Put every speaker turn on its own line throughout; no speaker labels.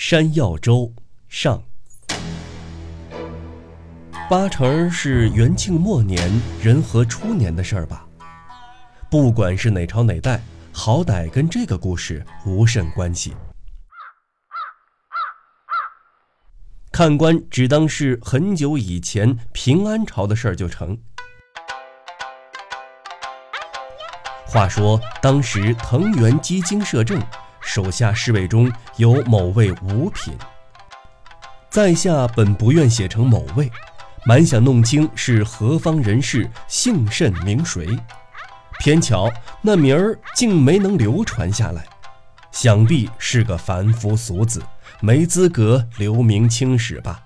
山药粥上，八成是元庆末年、仁和初年的事儿吧。不管是哪朝哪代，好歹跟这个故事无甚关系。看官只当是很久以前平安朝的事儿就成。话说当时藤原基经摄政。手下侍卫中有某位五品，在下本不愿写成某位，满想弄清是何方人士，姓甚名谁。偏巧那名儿竟没能流传下来，想必是个凡夫俗子，没资格留名青史吧。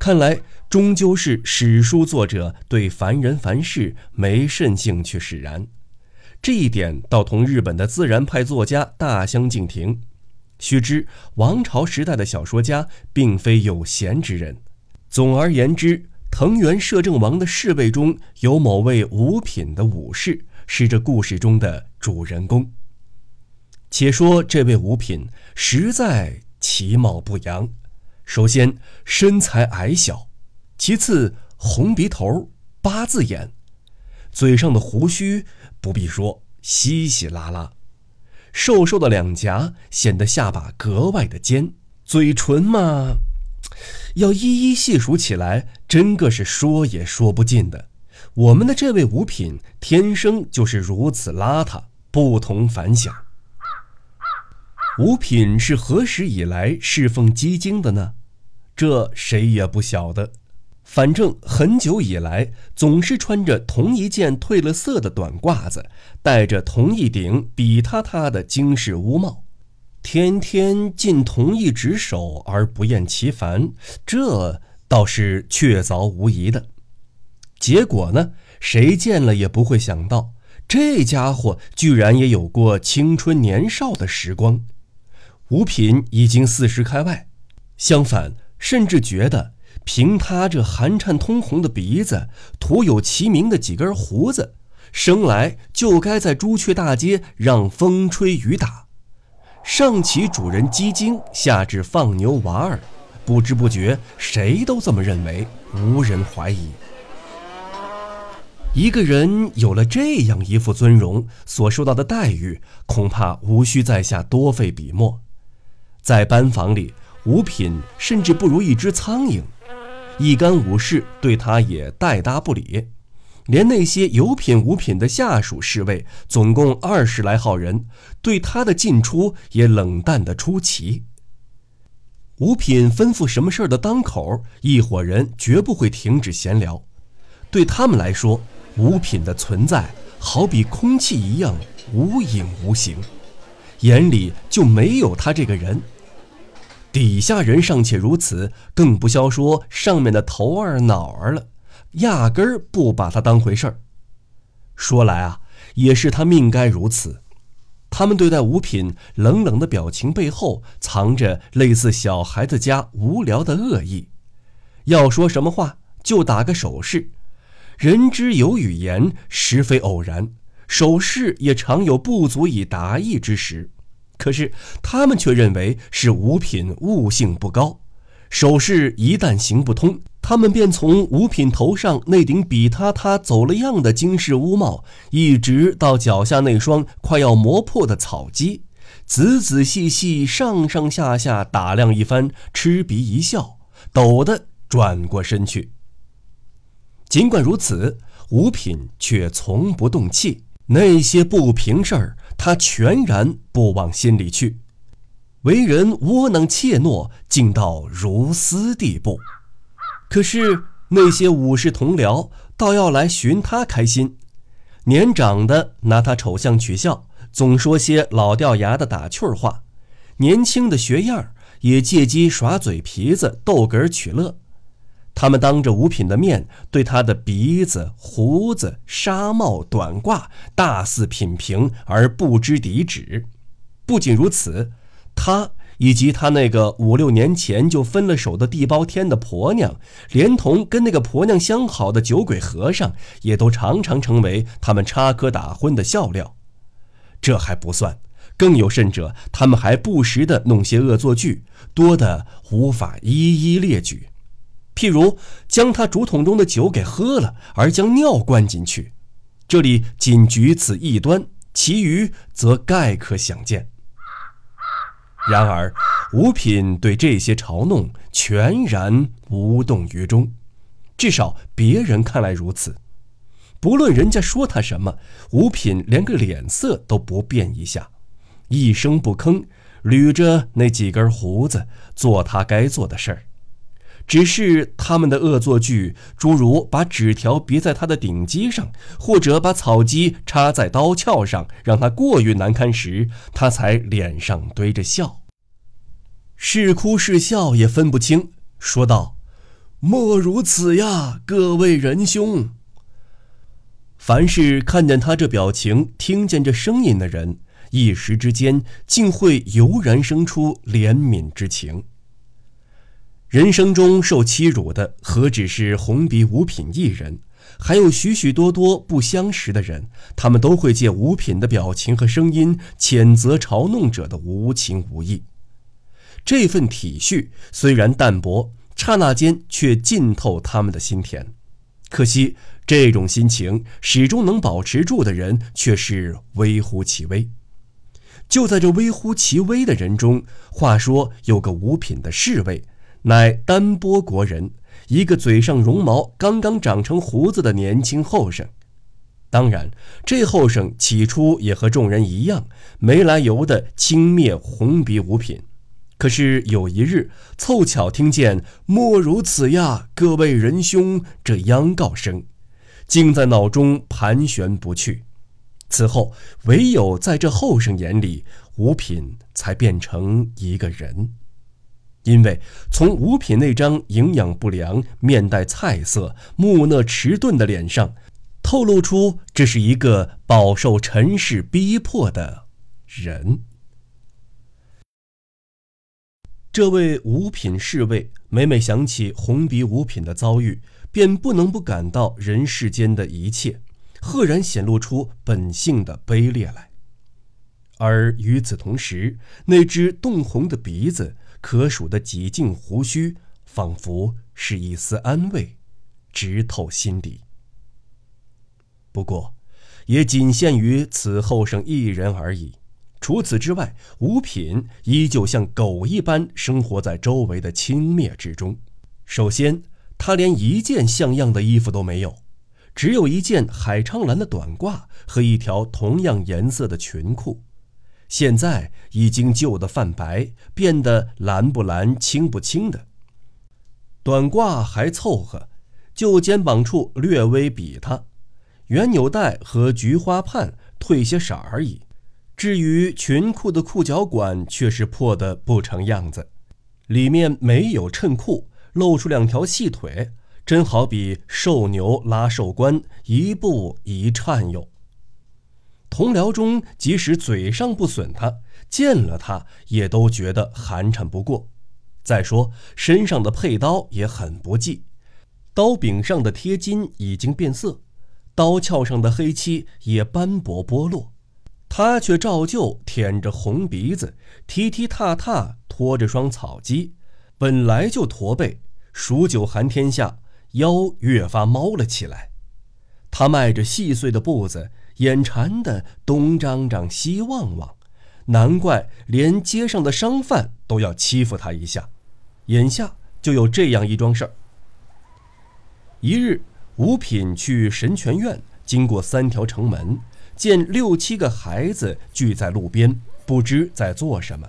看来终究是史书作者对凡人凡事没甚兴趣使然。这一点倒同日本的自然派作家大相径庭。须知王朝时代的小说家并非有闲之人。总而言之，藤原摄政王的侍卫中有某位五品的武士，是这故事中的主人公。且说这位五品实在其貌不扬，首先身材矮小，其次红鼻头、八字眼，嘴上的胡须。不必说，稀稀拉拉，瘦瘦的两颊显得下巴格外的尖，嘴唇嘛，要一一细数起来，真个是说也说不尽的。我们的这位五品天生就是如此邋遢，不同凡响。五品是何时以来侍奉鸡精的呢？这谁也不晓得。反正很久以来，总是穿着同一件褪了色的短褂子，戴着同一顶比塌塌的京式乌帽，天天尽同一职守而不厌其烦，这倒是确凿无疑的。结果呢，谁见了也不会想到，这家伙居然也有过青春年少的时光。五品已经四十开外，相反，甚至觉得。凭他这寒颤通红的鼻子，徒有其名的几根胡子，生来就该在朱雀大街让风吹雨打。上起主人鸡精，下至放牛娃儿，不知不觉谁都这么认为，无人怀疑。一个人有了这样一副尊容，所受到的待遇，恐怕无需在下多费笔墨。在班房里，五品甚至不如一只苍蝇。一干武士对他也带搭不理，连那些有品无品的下属侍卫，总共二十来号人，对他的进出也冷淡的出奇。五品吩咐什么事儿的当口，一伙人绝不会停止闲聊。对他们来说，五品的存在好比空气一样无影无形，眼里就没有他这个人。底下人尚且如此，更不消说上面的头儿脑儿了，压根儿不把他当回事儿。说来啊，也是他命该如此。他们对待五品冷冷的表情背后，藏着类似小孩子家无聊的恶意。要说什么话，就打个手势。人之有语言，实非偶然，手势也常有不足以达意之时。可是他们却认为是五品悟性不高，手势一旦行不通，他们便从五品头上那顶比塌塌走了样的金饰乌帽，一直到脚下那双快要磨破的草屐，仔仔细细上上下下打量一番，嗤鼻一笑，抖的转过身去。尽管如此，五品却从不动气，那些不平事儿。他全然不往心里去，为人窝囊怯懦，竟到如斯地步。可是那些武士同僚倒要来寻他开心，年长的拿他丑相取笑，总说些老掉牙的打趣儿话；年轻的学样儿也借机耍嘴皮子、逗哏取乐。他们当着五品的面，对他的鼻子、胡子、纱帽、短褂大肆品评而不知底止。不仅如此，他以及他那个五六年前就分了手的地包天的婆娘，连同跟那个婆娘相好的酒鬼和尚，也都常常成为他们插科打诨的笑料。这还不算，更有甚者，他们还不时地弄些恶作剧，多得无法一一列举。譬如将他竹筒中的酒给喝了，而将尿灌进去，这里仅举此一端，其余则概可想见。然而，五品对这些嘲弄全然无动于衷，至少别人看来如此。不论人家说他什么，五品连个脸色都不变一下，一声不吭，捋着那几根胡子，做他该做的事儿。只是他们的恶作剧，诸如把纸条别在他的顶机上，或者把草鸡插在刀鞘上，让他过于难堪时，他才脸上堆着笑，是哭是笑也分不清，说道：“莫如此呀，各位仁兄。”凡是看见他这表情、听见这声音的人，一时之间竟会油然生出怜悯之情。人生中受欺辱的何止是红鼻五品一人，还有许许多多不相识的人，他们都会借五品的表情和声音谴责嘲弄者的无情无义。这份体恤虽然淡薄，刹那间却浸透他们的心田。可惜，这种心情始终能保持住的人却是微乎其微。就在这微乎其微的人中，话说有个五品的侍卫。乃丹波国人，一个嘴上绒毛刚刚长成胡子的年轻后生。当然，这后生起初也和众人一样，没来由的轻蔑红鼻五品。可是有一日，凑巧听见“莫如此呀，各位仁兄”这央告声，竟在脑中盘旋不去。此后，唯有在这后生眼里，五品才变成一个人。因为从五品那张营养不良、面带菜色、木讷迟钝的脸上，透露出这是一个饱受尘世逼迫的人。这位五品侍卫每每想起红鼻五品的遭遇，便不能不感到人世间的一切，赫然显露出本性的卑劣来。而与此同时，那只冻红的鼻子。可数的几茎胡须，仿佛是一丝安慰，直透心底。不过，也仅限于此后生一人而已。除此之外，五品依旧像狗一般生活在周围的轻蔑之中。首先，他连一件像样的衣服都没有，只有一件海昌蓝的短褂和一条同样颜色的裙裤。现在已经旧得泛白，变得蓝不蓝、青不青的。短褂还凑合，就肩膀处略微比它，圆纽带和菊花畔褪些色而已。至于裙裤的裤脚管，却是破得不成样子，里面没有衬裤，露出两条细腿，真好比瘦牛拉瘦关，一步一颤悠。同僚中，即使嘴上不损他，见了他也都觉得寒碜不过。再说身上的佩刀也很不济，刀柄上的贴金已经变色，刀鞘上的黑漆也斑驳剥落。他却照旧舔着红鼻子，踢踢踏踏拖着双草鸡，本来就驼背，数九寒天下，腰越发猫了起来。他迈着细碎的步子。眼馋的东张张西望望，难怪连街上的商贩都要欺负他一下。眼下就有这样一桩事儿。一日，五品去神泉院，经过三条城门，见六七个孩子聚在路边，不知在做什么，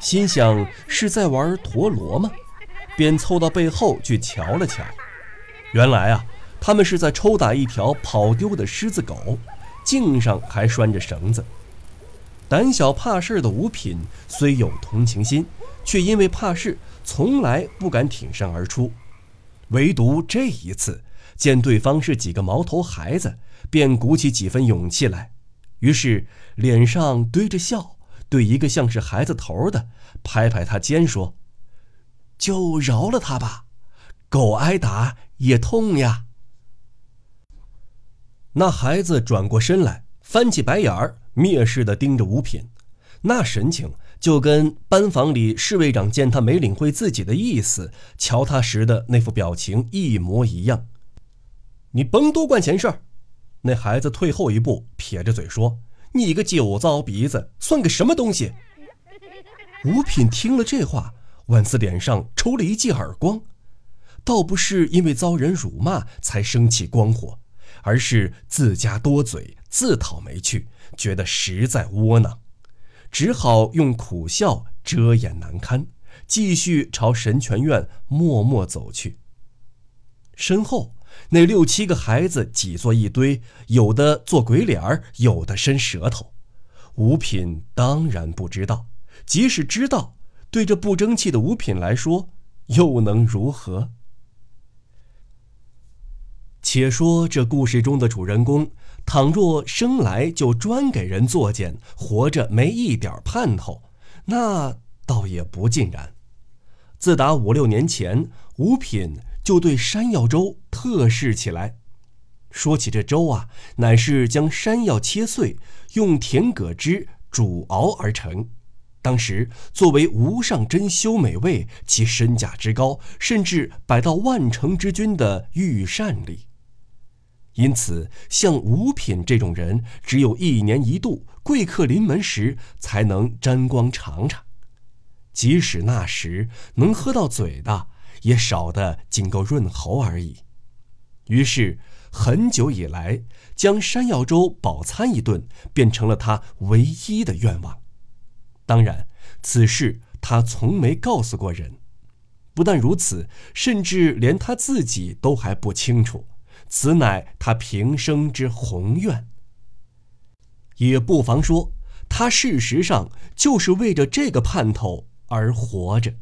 心想是在玩陀螺吗？便凑到背后去瞧了瞧，原来啊，他们是在抽打一条跑丢的狮子狗。颈上还拴着绳子。胆小怕事的五品虽有同情心，却因为怕事，从来不敢挺身而出。唯独这一次，见对方是几个毛头孩子，便鼓起几分勇气来。于是脸上堆着笑，对一个像是孩子头的，拍拍他肩说：“就饶了他吧，狗挨打也痛呀。”那孩子转过身来，翻起白眼儿，蔑视地盯着五品。那神情就跟班房里侍卫长见他没领会自己的意思，瞧他时的那副表情一模一样。你甭多管闲事儿。那孩子退后一步，撇着嘴说：“你个酒糟鼻子，算个什么东西？”吴品听了这话，万斯脸上抽了一记耳光，倒不是因为遭人辱骂才生起光火，而是自家多嘴，自讨没趣，觉得实在窝囊。只好用苦笑遮掩难堪，继续朝神泉院默默走去。身后那六七个孩子挤作一堆，有的做鬼脸儿，有的伸舌头。五品当然不知道，即使知道，对这不争气的五品来说，又能如何？且说这故事中的主人公。倘若生来就专给人作践，活着没一点盼头，那倒也不尽然。自打五六年前，吴品就对山药粥特试起来。说起这粥啊，乃是将山药切碎，用甜葛汁煮熬而成。当时作为无上珍馐美味，其身价之高，甚至摆到万城之君的御膳里。因此，像五品这种人，只有一年一度贵客临门时才能沾光尝尝。即使那时能喝到嘴的，也少的仅够润喉而已。于是，很久以来，将山药粥饱餐一顿，变成了他唯一的愿望。当然，此事他从没告诉过人。不但如此，甚至连他自己都还不清楚。此乃他平生之宏愿。也不妨说，他事实上就是为着这个盼头而活着。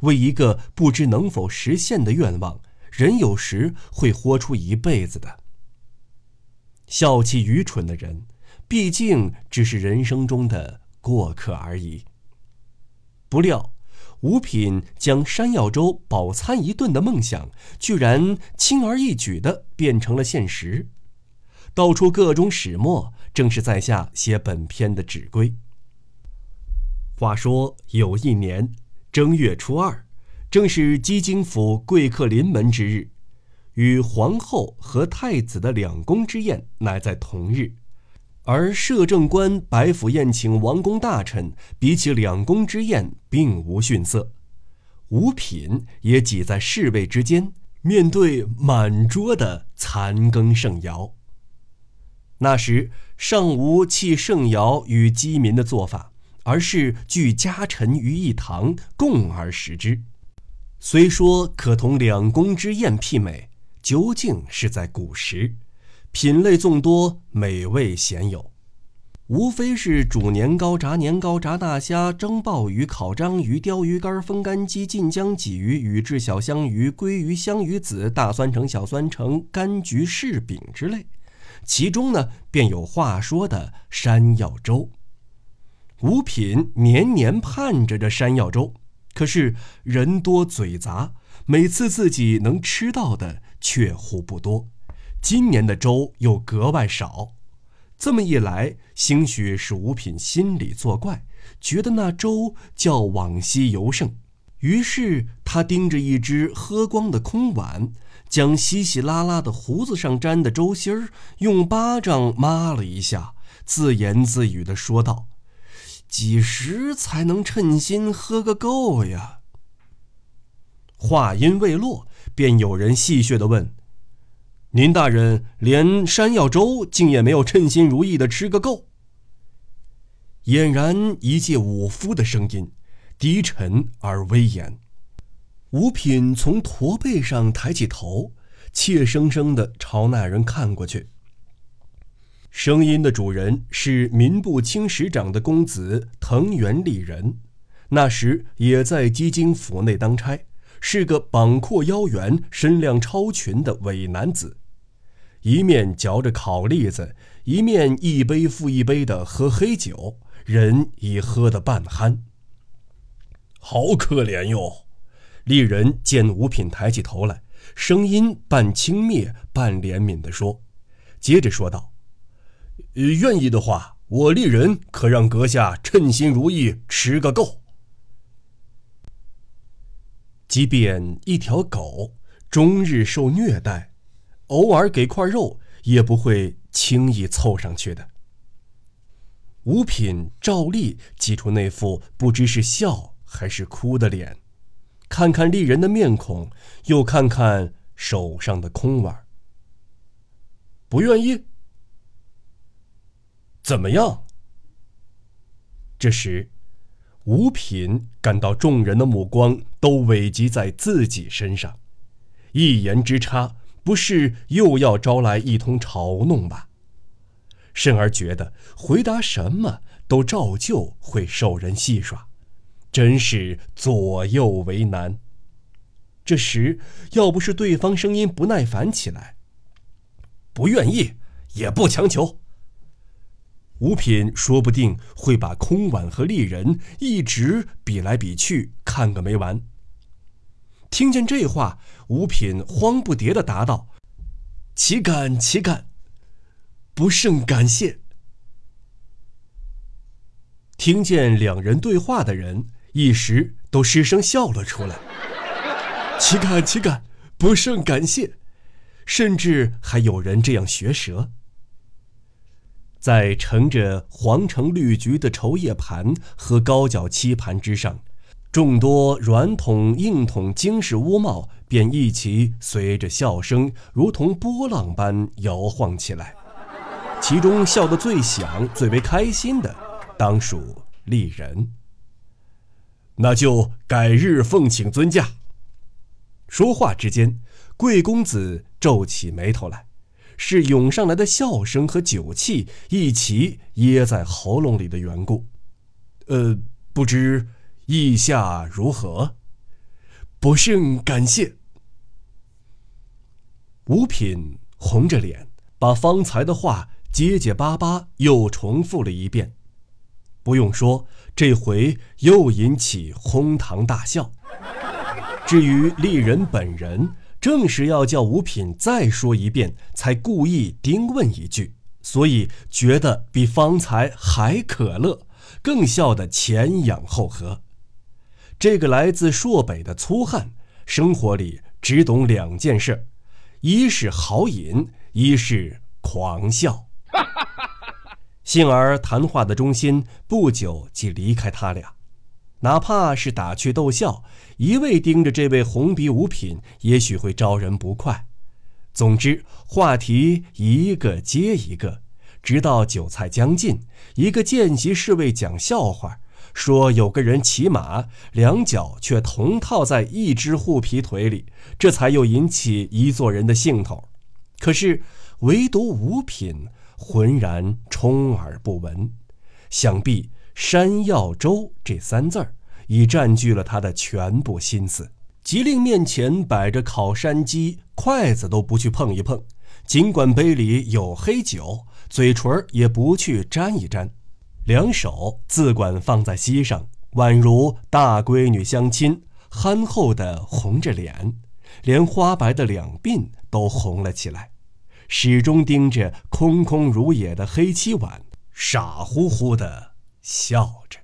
为一个不知能否实现的愿望，人有时会活出一辈子的。笑气愚蠢的人，毕竟只是人生中的过客而已。不料。五品将山药粥饱餐一顿的梦想，居然轻而易举地变成了现实。道出各种始末，正是在下写本篇的旨归。话说有一年正月初二，正是基京府贵客临门之日，与皇后和太子的两宫之宴乃在同日。而摄政官白府宴请王公大臣，比起两宫之宴，并无逊色。五品也挤在侍卫之间，面对满桌的残羹剩肴。那时尚无弃剩肴与饥民的做法，而是聚家臣于一堂，共而食之。虽说可同两宫之宴媲美，究竟是在古时。品类众多，美味鲜有，无非是煮年糕、炸年糕、炸大虾、蒸鲍鱼、烤章鱼、鲷鱼干、风干鸡、晋江鲫鱼、宇治小香鱼、鲑鱼、香鱼子、大酸橙、小酸橙、柑橘柿饼之类。其中呢，便有话说的山药粥。五品年年盼着这山药粥，可是人多嘴杂，每次自己能吃到的却乎不多。今年的粥又格外少，这么一来，兴许是五品心里作怪，觉得那粥较往昔尤盛。于是他盯着一只喝光的空碗，将稀稀拉拉的胡子上粘的粥芯儿用巴掌抹了一下，自言自语地说道：“几时才能称心喝个够呀？”话音未落，便有人戏谑地问。您大人连山药粥竟也没有称心如意的吃个够。俨然一介武夫的声音，低沉而威严。五品从驼背上抬起头，怯生生的朝那人看过去。声音的主人是民部卿使长的公子藤原丽人，那时也在基京府内当差，是个膀阔腰圆、身量超群的伟男子。一面嚼着烤栗子，一面一杯复一杯的喝黑酒，人已喝得半酣。好可怜哟！丽人见五品抬起头来，声音半轻蔑半怜悯地说，接着说道：“愿意的话，我丽人可让阁下称心如意吃个够。即便一条狗终日受虐待，偶尔给块肉也不会轻易凑上去的。五品照例挤出那副不知是笑还是哭的脸，看看丽人的面孔，又看看手上的空碗。不愿意？怎么样？这时，五品感到众人的目光都委集在自己身上，一言之差，不是又要招来一通嘲弄吧？甚而觉得回答什么都照旧会受人戏耍，真是左右为难。这时要不是对方声音不耐烦起来，不愿意也不强求。五品说不定会把空碗和丽人一直比来比去，看个没完。听见这话，五品慌不迭的答道：“岂敢岂敢。”不胜感谢。听见两人对话的人一时都失声笑了出来。岂敢岂敢，不胜感谢。甚至还有人这样学舌。在盛着黄橙绿橘的绸叶盘和高脚漆盘之上，众多软筒硬筒金饰乌帽便一齐随着笑声，如同波浪般摇晃起来。其中笑得最响、最为开心的，当属丽人。那就改日奉请尊驾。说话之间，贵公子皱起眉头来，是涌上来的笑声和酒气一起噎在喉咙里的缘故。呃，不知意下如何？不胜感谢。五品红着脸，把方才的话。结结巴巴又重复了一遍，不用说，这回又引起哄堂大笑。至于丽人本人，正是要叫五品再说一遍，才故意盯问一句，所以觉得比方才还可乐，更笑得前仰后合。这个来自朔北的粗汉，生活里只懂两件事：一是豪饮，一是狂笑。幸而谈话的中心不久即离开他俩，哪怕是打趣逗笑，一味盯着这位红鼻五品，也许会招人不快。总之，话题一个接一个，直到酒菜将尽，一个见习侍卫讲笑话，说有个人骑马，两脚却同套在一只护皮腿里，这才又引起一座人的兴头。可是，唯独五品。浑然充耳不闻，想必“山药粥”这三字儿已占据了他的全部心思。吉令面前摆着烤山鸡，筷子都不去碰一碰；尽管杯里有黑酒，嘴唇也不去沾一沾。两手自管放在膝上，宛如大闺女相亲，憨厚的红着脸，连花白的两鬓都红了起来。始终盯着空空如也的黑漆碗，傻乎乎的笑着。